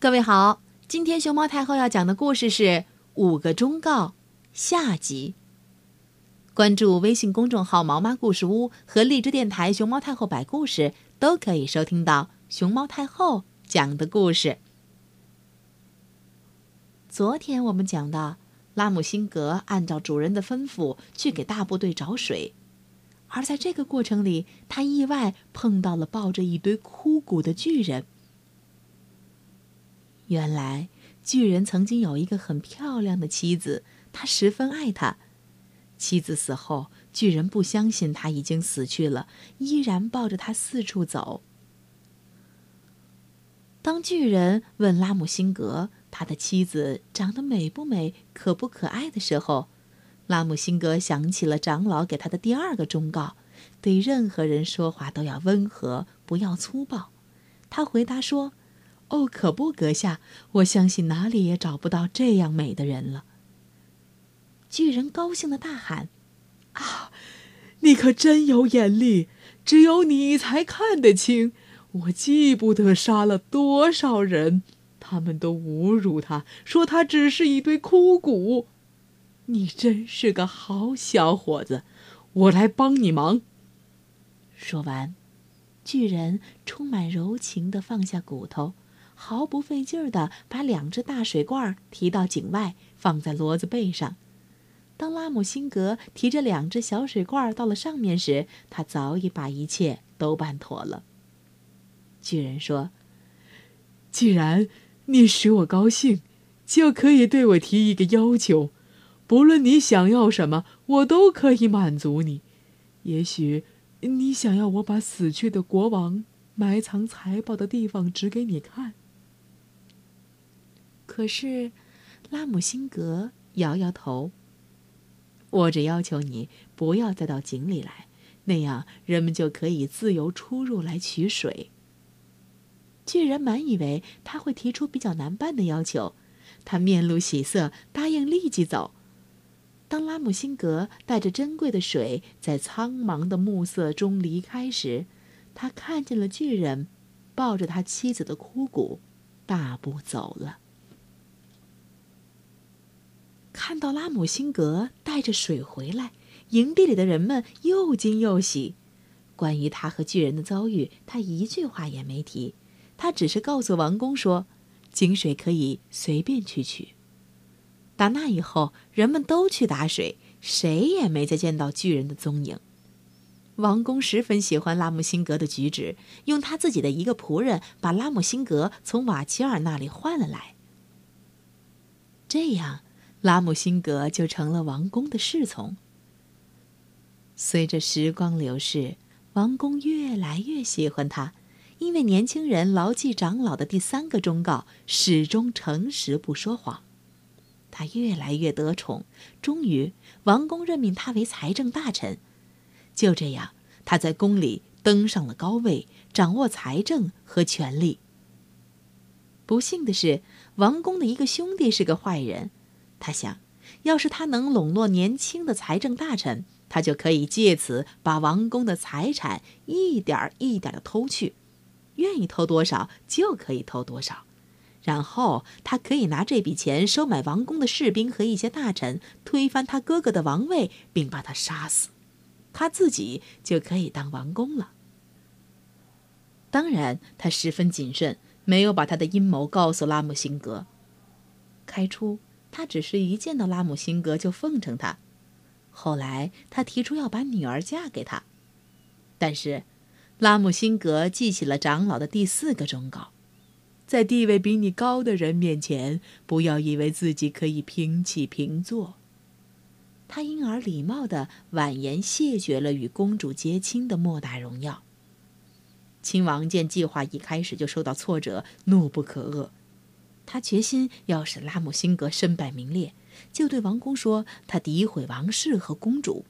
各位好，今天熊猫太后要讲的故事是《五个忠告》下集。关注微信公众号“毛妈故事屋”和荔枝电台“熊猫太后摆故事”，都可以收听到熊猫太后讲的故事。昨天我们讲到，拉姆辛格按照主人的吩咐去给大部队找水，而在这个过程里，他意外碰到了抱着一堆枯骨的巨人。原来，巨人曾经有一个很漂亮的妻子，他十分爱她。妻子死后，巨人不相信他已经死去了，依然抱着他四处走。当巨人问拉姆辛格他的妻子长得美不美、可不可爱的时候，拉姆辛格想起了长老给他的第二个忠告：对任何人说话都要温和，不要粗暴。他回答说。哦，可不，阁下，我相信哪里也找不到这样美的人了。巨人高兴的大喊：“啊，你可真有眼力！只有你才看得清。我记不得杀了多少人，他们都侮辱他，说他只是一堆枯骨。你真是个好小伙子，我来帮你忙。”说完，巨人充满柔情的放下骨头。毫不费劲儿地把两只大水罐提到井外，放在骡子背上。当拉姆辛格提着两只小水罐到了上面时，他早已把一切都办妥了。巨人说：“既然你使我高兴，就可以对我提一个要求。不论你想要什么，我都可以满足你。也许你想要我把死去的国王埋藏财宝的地方指给你看。”可是，拉姆辛格摇摇头。我只要求你不要再到井里来，那样人们就可以自由出入来取水。巨人满以为他会提出比较难办的要求，他面露喜色，答应立即走。当拉姆辛格带着珍贵的水在苍茫的暮色中离开时，他看见了巨人，抱着他妻子的枯骨，大步走了。看到拉姆辛格带着水回来，营地里的人们又惊又喜。关于他和巨人的遭遇，他一句话也没提。他只是告诉王宫说，井水可以随便去取。打那以后，人们都去打水，谁也没再见到巨人的踪影。王宫十分喜欢拉姆辛格的举止，用他自己的一个仆人把拉姆辛格从瓦齐尔那里换了来。这样。拉姆辛格就成了王宫的侍从。随着时光流逝，王宫越来越喜欢他，因为年轻人牢记长老的第三个忠告，始终诚实不说谎。他越来越得宠，终于王宫任命他为财政大臣。就这样，他在宫里登上了高位，掌握财政和权力。不幸的是，王宫的一个兄弟是个坏人。他想，要是他能笼络年轻的财政大臣，他就可以借此把王宫的财产一点一点的偷去，愿意偷多少就可以偷多少，然后他可以拿这笔钱收买王宫的士兵和一些大臣，推翻他哥哥的王位，并把他杀死，他自己就可以当王公了。当然，他十分谨慎，没有把他的阴谋告诉拉姆辛格。开出。他只是一见到拉姆辛格就奉承他，后来他提出要把女儿嫁给他，但是拉姆辛格记起了长老的第四个忠告：在地位比你高的人面前，不要以为自己可以平起平坐。他因而礼貌地婉言谢绝了与公主结亲的莫大荣耀。亲王见计划一开始就受到挫折，怒不可遏。他决心要使拉姆辛格身败名裂，就对王宫说：“他诋毁王室和公主。”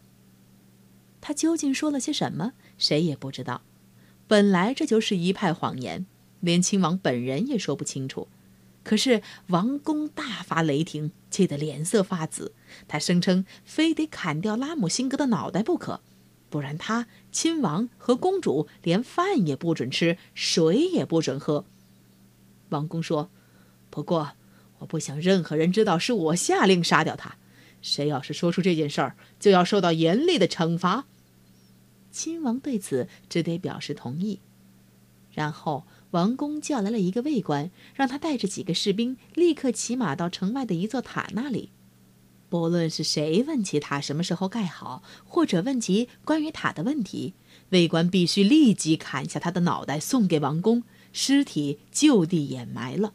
他究竟说了些什么，谁也不知道。本来这就是一派谎言，连亲王本人也说不清楚。可是王宫大发雷霆，气得脸色发紫。他声称非得砍掉拉姆辛格的脑袋不可，不然他亲王和公主连饭也不准吃，水也不准喝。王宫说。不过，我不想任何人知道是我下令杀掉他。谁要是说出这件事儿，就要受到严厉的惩罚。亲王对此只得表示同意。然后，王公叫来了一个卫官，让他带着几个士兵立刻骑马到城外的一座塔那里。不论是谁问起塔什么时候盖好，或者问及关于塔的问题，卫官必须立即砍下他的脑袋送给王公，尸体就地掩埋了。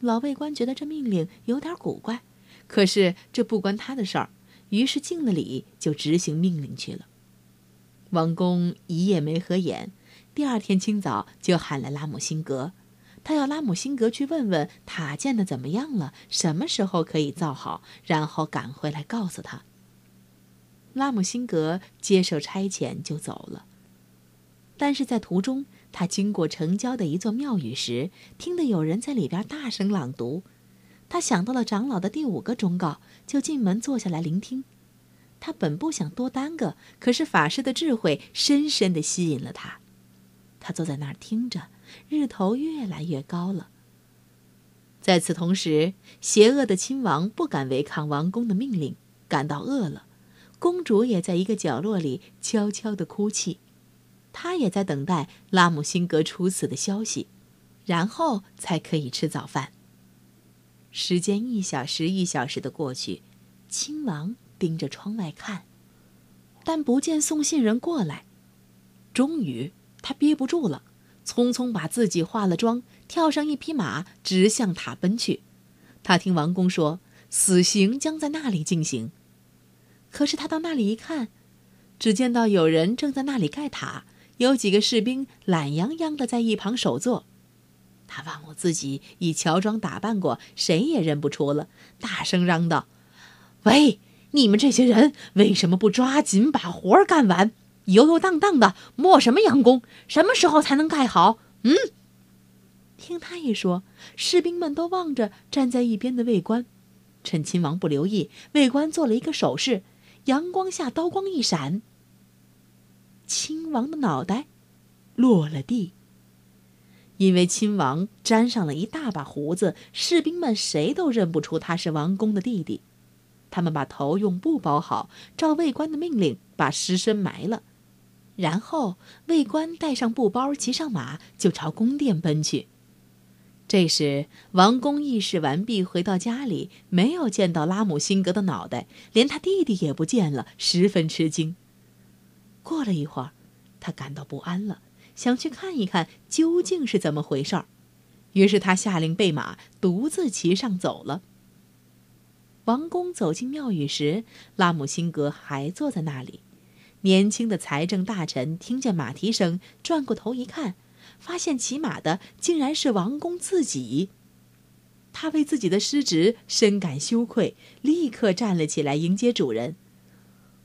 老卫官觉得这命令有点古怪，可是这不关他的事儿，于是敬了礼就执行命令去了。王公一夜没合眼，第二天清早就喊来拉姆辛格，他要拉姆辛格去问问塔建的怎么样了，什么时候可以造好，然后赶回来告诉他。拉姆辛格接受差遣就走了，但是在途中，他经过城郊的一座庙宇时，听得有人在里边大声朗读，他想到了长老的第五个忠告，就进门坐下来聆听。他本不想多耽搁，可是法师的智慧深深的吸引了他。他坐在那儿听着，日头越来越高了。在此同时，邪恶的亲王不敢违抗王宫的命令，感到饿了。公主也在一个角落里悄悄地哭泣，他也在等待拉姆辛格处死的消息，然后才可以吃早饭。时间一小时一小时的过去，亲王。盯着窗外看，但不见送信人过来。终于，他憋不住了，匆匆把自己化了妆，跳上一匹马，直向塔奔去。他听王公说，死刑将在那里进行。可是他到那里一看，只见到有人正在那里盖塔，有几个士兵懒洋洋的在一旁守坐。他忘了自己已乔装打扮过，谁也认不出了，大声嚷道：“喂！”你们这些人为什么不抓紧把活儿干完？游游荡荡的磨什么洋工？什么时候才能盖好？嗯？听他一说，士兵们都望着站在一边的卫官。趁亲王不留意，卫官做了一个手势，阳光下刀光一闪，亲王的脑袋落了地。因为亲王沾上了一大把胡子，士兵们谁都认不出他是王公的弟弟。他们把头用布包好，照卫官的命令把尸身埋了，然后卫官带上布包，骑上马就朝宫殿奔去。这时，王公议事完毕，回到家里，没有见到拉姆辛格的脑袋，连他弟弟也不见了，十分吃惊。过了一会儿，他感到不安了，想去看一看究竟是怎么回事儿，于是他下令备马，独自骑上走了。王公走进庙宇时，拉姆辛格还坐在那里。年轻的财政大臣听见马蹄声，转过头一看，发现骑马的竟然是王公自己。他为自己的失职深感羞愧，立刻站了起来迎接主人。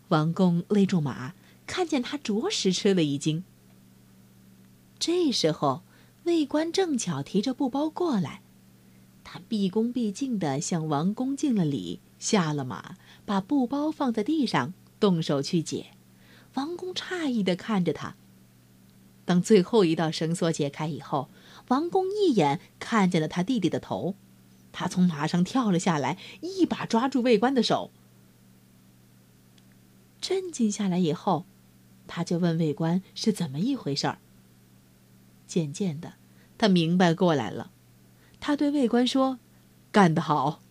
王公勒住马，看见他，着实吃了一惊。这时候，卫官正巧提着布包过来。他毕恭毕敬地向王公敬了礼，下了马，把布包放在地上，动手去解。王公诧异地看着他。当最后一道绳索解开以后，王公一眼看见了他弟弟的头，他从马上跳了下来，一把抓住卫官的手。镇静下来以后，他就问卫官是怎么一回事儿。渐渐的，他明白过来了。他对卫官说：“干得好。”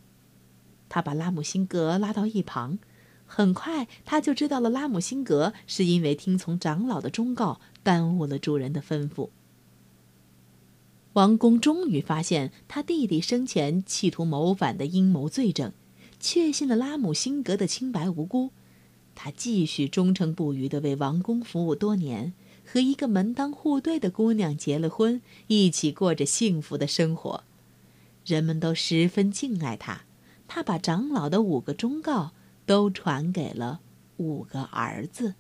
他把拉姆辛格拉到一旁，很快他就知道了拉姆辛格是因为听从长老的忠告，耽误了主人的吩咐。王公终于发现他弟弟生前企图谋反的阴谋罪证，确信了拉姆辛格的清白无辜。他继续忠诚不渝地为王宫服务多年，和一个门当户对的姑娘结了婚，一起过着幸福的生活。人们都十分敬爱他，他把长老的五个忠告都传给了五个儿子。